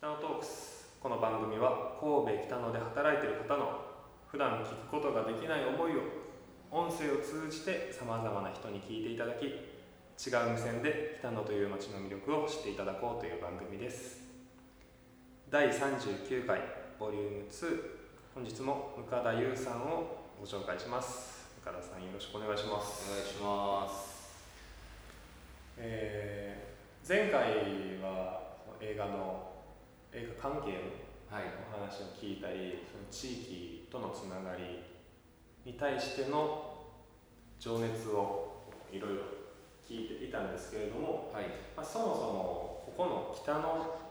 北野トークス。この番組は神戸北野で働いている方の普段聞くことができない思いを音声を通じてさまざまな人に聞いていただき違う目線で北野という街の魅力を知っていただこうという番組です。第39回ボリューム2本日も向田優さんをご紹介します。向田さんよろしくお願いします。お願いします。えー前回は映画の映画関係のはい。お話を聞いたりその地域とのつながりに対しての情熱をいろいろ聞いていたんですけれども、はい。まあ、そもそもここの北野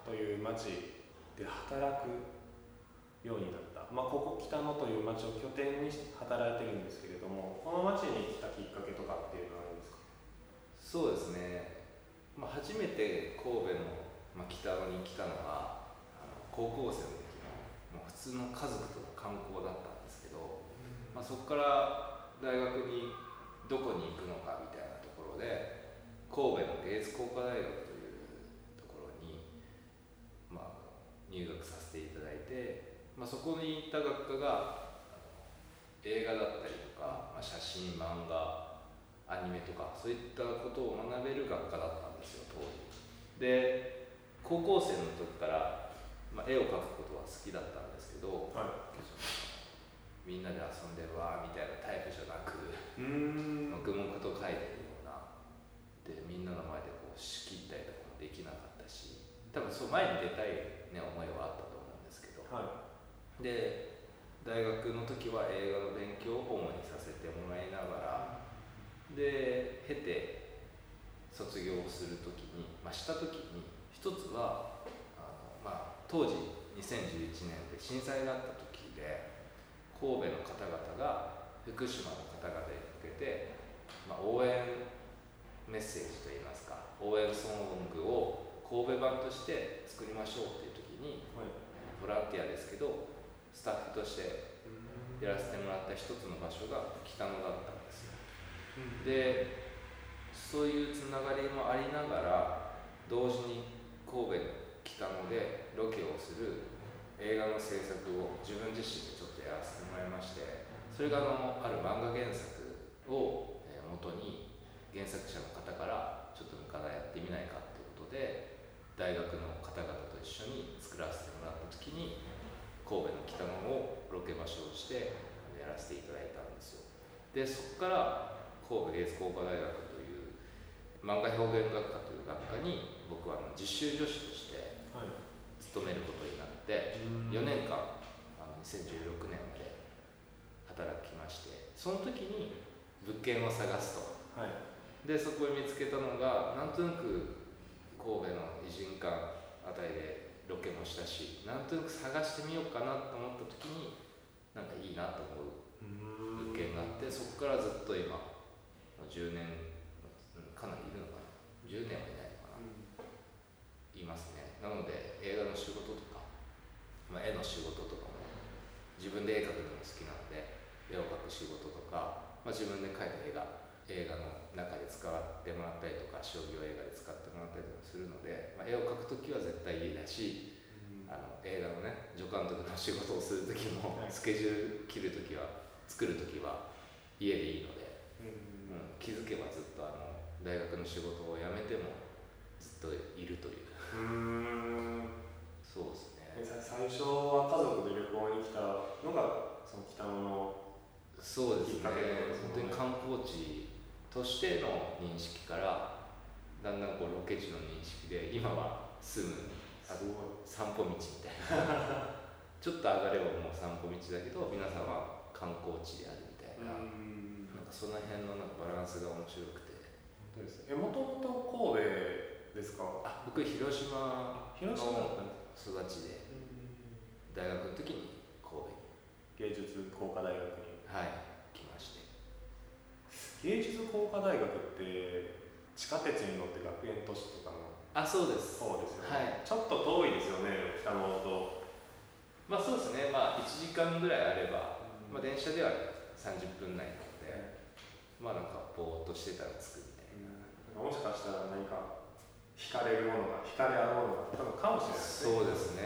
という町で働くようになった、まあ、ここ北野という町を拠点に働いてるんですけれどもこの町に来たきっかけとかっていうのはあるんですか？そうですね、まあ、初めて神戸の、まあ、北野に来たのは高校生の時のもう普通の家族との観光だったんですけど、まあ、そこから大学にどこに行くのかみたいなところで神戸の芸術工科大学というところに、まあ、入学させていただいて、まあ、そこに行った学科が映画だったりとか、まあ、写真漫画アニメとかそういったことを学べる学科だったんですよ当時。で高校生の時から、まあ、絵を描くことは好きだったんですけどはみんなで遊んでわーみたいなタイプじゃなく黙々と描いてるような。でみんなの前でこう仕切ったりとかもできなかったし多分そう前に出たい、ね、思いはあったと思うんですけど。はで大学の時は映画の勉強を主にさせてもらいながらで経て卒業する時に、まあ、した時に一つは当時2011年で震災があった時で神戸の方々が福島の方々に向けて、まあ、応援メッセージといいますか応援ソングを神戸版として作りましょうっていう時にいはい。ボランティアですけどスタッフとしてやらせてもらった一つの場所が北野だったんですよ。でそういうつながりもありながら同時に神戸北野でロケをする映画の制作を自分自身でちょっとやらせてもらいましてそれがあのある漫画原作をえ元に原作者の方からちょっと向かやってみないかっていうことで大学の方々と一緒に作らせてもらった時に神戸の北野をロケ場所をしてやらせていただいたんですよ。でそこから神戸芸術工科大学という漫画表現学科という学科に僕は実習助手として勤めることになって4年間あの2016年まで働きましてその時に物件を探すと。はい。でそこに見つけたのがなんとなく神戸の偉人館あたりでロケもしたしなんとなく探してみようかなと思った時になんかいいなと思う物件があってそこからずっと今もう10年うんかなりいるのかな10年はいないのかないますねなので映画の仕事とか、まあ、絵の仕事とかも自分で絵描くのも好きなので絵を描く仕事とか、まあ、自分で描いた絵が映画の中で使ってもらったりとか商業映画で使ってもらったりとかするので、まあ、絵を描く時は絶対家だしあの映画のね助監督の仕事をする時もはい。スケジュール切る時は作る時は家でいいので、うん。うん、気づけばずっとあの大学の仕事を辞めてもずっといるという。うん。そうですね。最初は家族で旅行に来たのがその北野のそうですね。本当に観光地としての認識からだんだんこうロケ地の認識で今は住む散歩道みたいな。ちょっと上がればもう散歩道だけど皆さんは観光地であるみたいな,、ん。なんかその辺のなんかバランスが面白くて。本当ですね。えもともと神戸ですか？あ僕広島の育ちで大学の時に神戸に。芸術工科大学にはい。来まして。芸術工科大学って地下鉄に乗って学園都市とかのあそうです。そうですよね、はい。ちょっと遠いですよね北野と、まあそうですね。まあ1時間ぐらいあれば、まあ、電車では30分内なので、まあなんかぼーっとしてたら着くみたいな。もしかしたら何か惹かれるものが惹かれ合うものがあったのかもしれないですね。そうですね。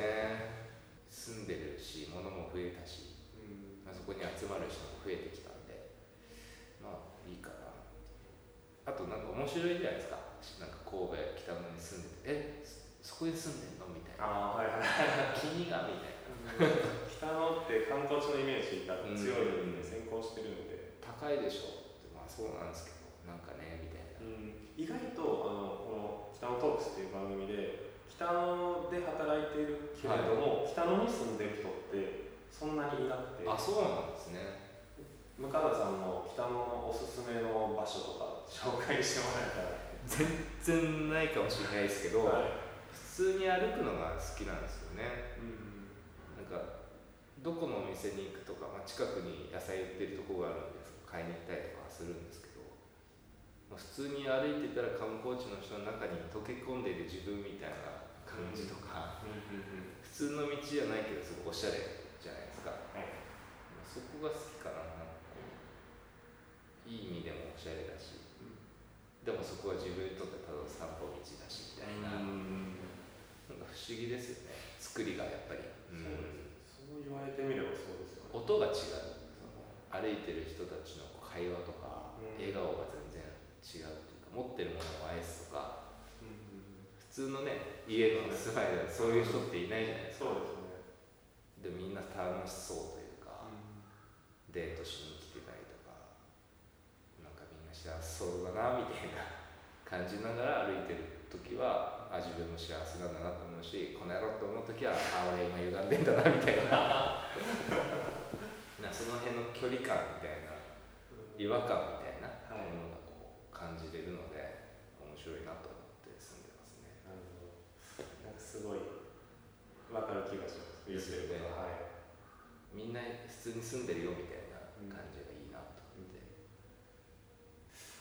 住んでるし物も増えたし、うんまあ、そこに集まる人も増えてきたんでまあいいかな。あとなんか面白いじゃないですか。なんか神戸北野に住んでてえそそこに住んでんの？みたいな。ああはいはい。君がみたいな。北野って観光地のイメージが強いのでうん。先行してるので、高いでしょ。ってまあそうなんですけどなんかねみたいな。意外とあのこの「北野トークス」っていう番組で北野で働いているけれども、北野に住んでる人ってそんなにいなくて。あそうなんですね。向田さんの北野のおすすめの場所とか紹介してもらえ全然ないかもしれないですけど、たら、はい。普通に歩くのが好きなんですよね。うんなんかどこのお店に行くとか、まあ、近くに野菜売ってるとこがあるんです買いに行ったりとかするんですけど、まあ、普通に歩いてたら観光地の人の中に溶け込んでいる自分みたいな感じとか、普通の道じゃないけどすごいおしゃれじゃないですか、はいまあそこが好きかな。なんかこういい意味でもおしゃれだし、でもそこは自分にとってただの散歩道だしみたいな、なんか不思議ですよね。作りがやっぱり、うんそう言われてみればそうですよね。音が違う。その歩いてる人たちの会話とか、うん。笑顔が全然違うっていうか持ってるものを愛すとか。普通のね家の住まいではそういう人っていないじゃないですか、そうですよねでみんな楽しそうというか、デートしに来てたりとかなんかみんな幸せそうだなみたいな 感じながら歩いてる時はあ自分も幸せなんだなと思うしこの野郎と思う時はあ俺今歪んでんだなみたいな。なその辺の距離感みたいな違和感みたいなはいものがこう感じれるので面白いなと思って住んでますねなるほどなんかすごい分かる気がします言ってることははいみんな普通に住んでるよみたいな感じがいいなと思って、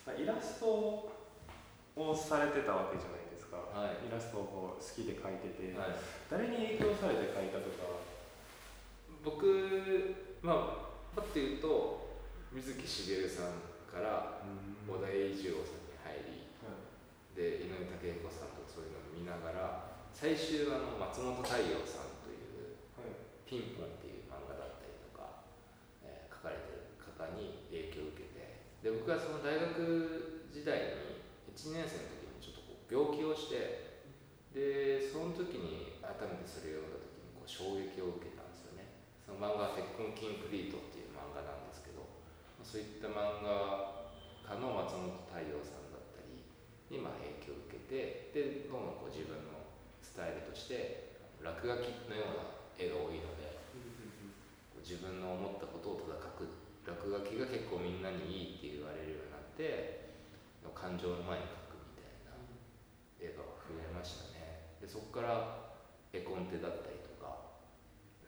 まあイラストをされてたわけじゃないですか、はい。イラストをこう好きで描いてて、はい。誰に影響されて描いたとか？僕まあパッと言うと水木しげるさんから小田栄一郎さんに入りで井上武彦さんとかそういうのを見ながら最終あの松本太陽さんというはい「ピンポン」っていう漫画だったりとか、えー書かれてる方に影響を受けてで僕はその大学時代に1年生の時にちょっとこう病気をしてでその時に改めてそれを読んだ時にこう衝撃を受けたんですよね。その漫画は「鉄痕キンクリート」っていう漫画なんですけどそういった漫画家の松本太陽さんだったりにま影響を受けてでどんどんこう自分のスタイルとして落書きのような絵が多いので自分の思ったことをただ書く落書きが結構みんなにいいって言われるようになって感情の前に書くみたいな絵が増えましたね。でそこから絵コンテだったりとか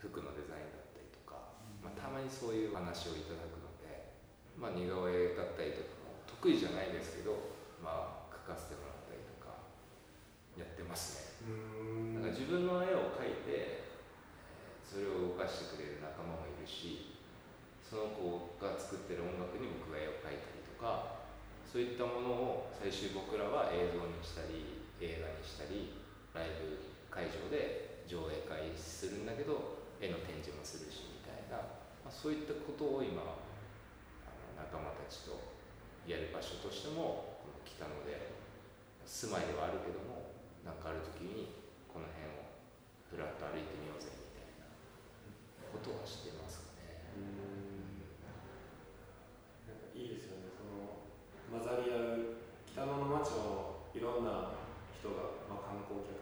服のデザインだったりとか、まあ、たまにそういう話をいただくので、まあ、似顔絵だったりとかも得意じゃないですけど、まあ、描かせてもらったりとかやってますね。うん。なんか自分の絵を描いて、えーそれを動かしてくれる仲間もいるしその子が作ってる音楽に僕が絵を描いたりとかそういったものを最終僕らは映像にしたり映画にしたりライブ会場で上映会するんだけど絵の展示もするしみたいな、まあ、そういったことを今あの仲間たちとやる場所としてもこの北野で住まいではあるけどもなんかある時にこの辺をふらっと歩いてみようぜみたいなことはしてますかね。なんかいいですよねその混ざり合う北野の町もいろんな人が、まあ、観光客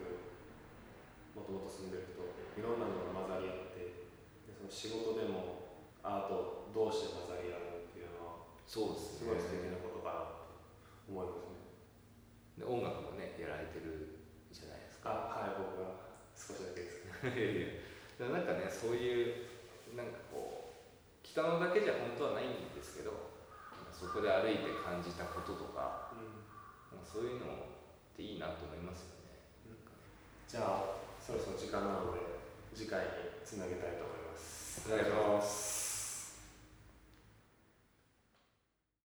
もともと住んでる人いろんなのが混ざり合ってでその仕事でもアート同士で混ざり合うっていうのはそうですすごい素敵なことかなって思いますね。で音楽もねやられてるじゃないですか。あはい僕は少しだけです。いやいや。なんかねそういうなんかこう北野だけじゃ本当はないんですけどそこで歩いて感じたこととかうん。なんかそういうのっていいなと思いますよね。じゃあそろそろ時間なので次回につなげたいと思います。お願いします。